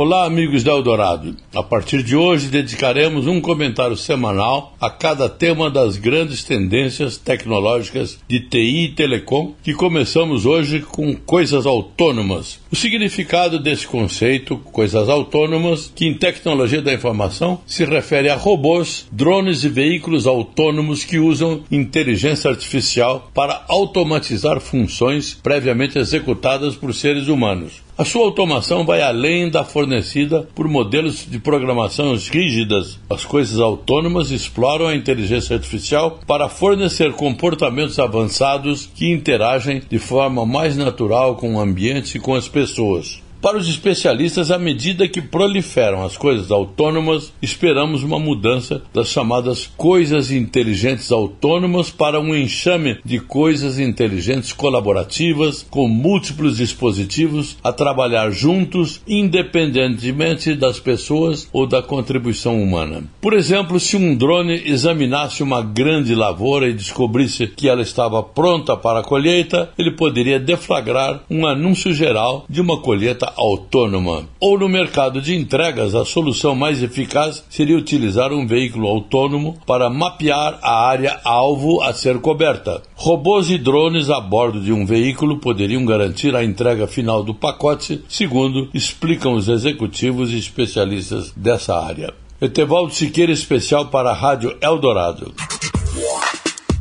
Olá, amigos da Eldorado. A partir de hoje, dedicaremos um comentário semanal a cada tema das grandes tendências tecnológicas de TI e telecom, que começamos hoje com coisas autônomas. O significado desse conceito, coisas autônomas, que em tecnologia da informação se refere a robôs, drones e veículos autônomos que usam inteligência artificial para automatizar funções previamente executadas por seres humanos. A sua automação vai além da fornecida por modelos de programação rígidas. As coisas autônomas exploram a inteligência artificial para fornecer comportamentos avançados que interagem de forma mais natural com o ambiente e com as pessoas. Para os especialistas, à medida que proliferam as coisas autônomas, esperamos uma mudança das chamadas coisas inteligentes autônomas para um enxame de coisas inteligentes colaborativas com múltiplos dispositivos a trabalhar juntos, independentemente das pessoas ou da contribuição humana. Por exemplo, se um drone examinasse uma grande lavoura e descobrisse que ela estava pronta para a colheita, ele poderia deflagrar um anúncio geral de uma colheita autônoma. Ou no mercado de entregas, a solução mais eficaz seria utilizar um veículo autônomo para mapear a área alvo a ser coberta. Robôs e drones a bordo de um veículo poderiam garantir a entrega final do pacote, segundo explicam os executivos e especialistas dessa área. Etevaldo Siqueira, especial para a Rádio Eldorado.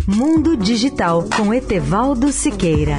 Mundo Digital com Etevaldo Siqueira.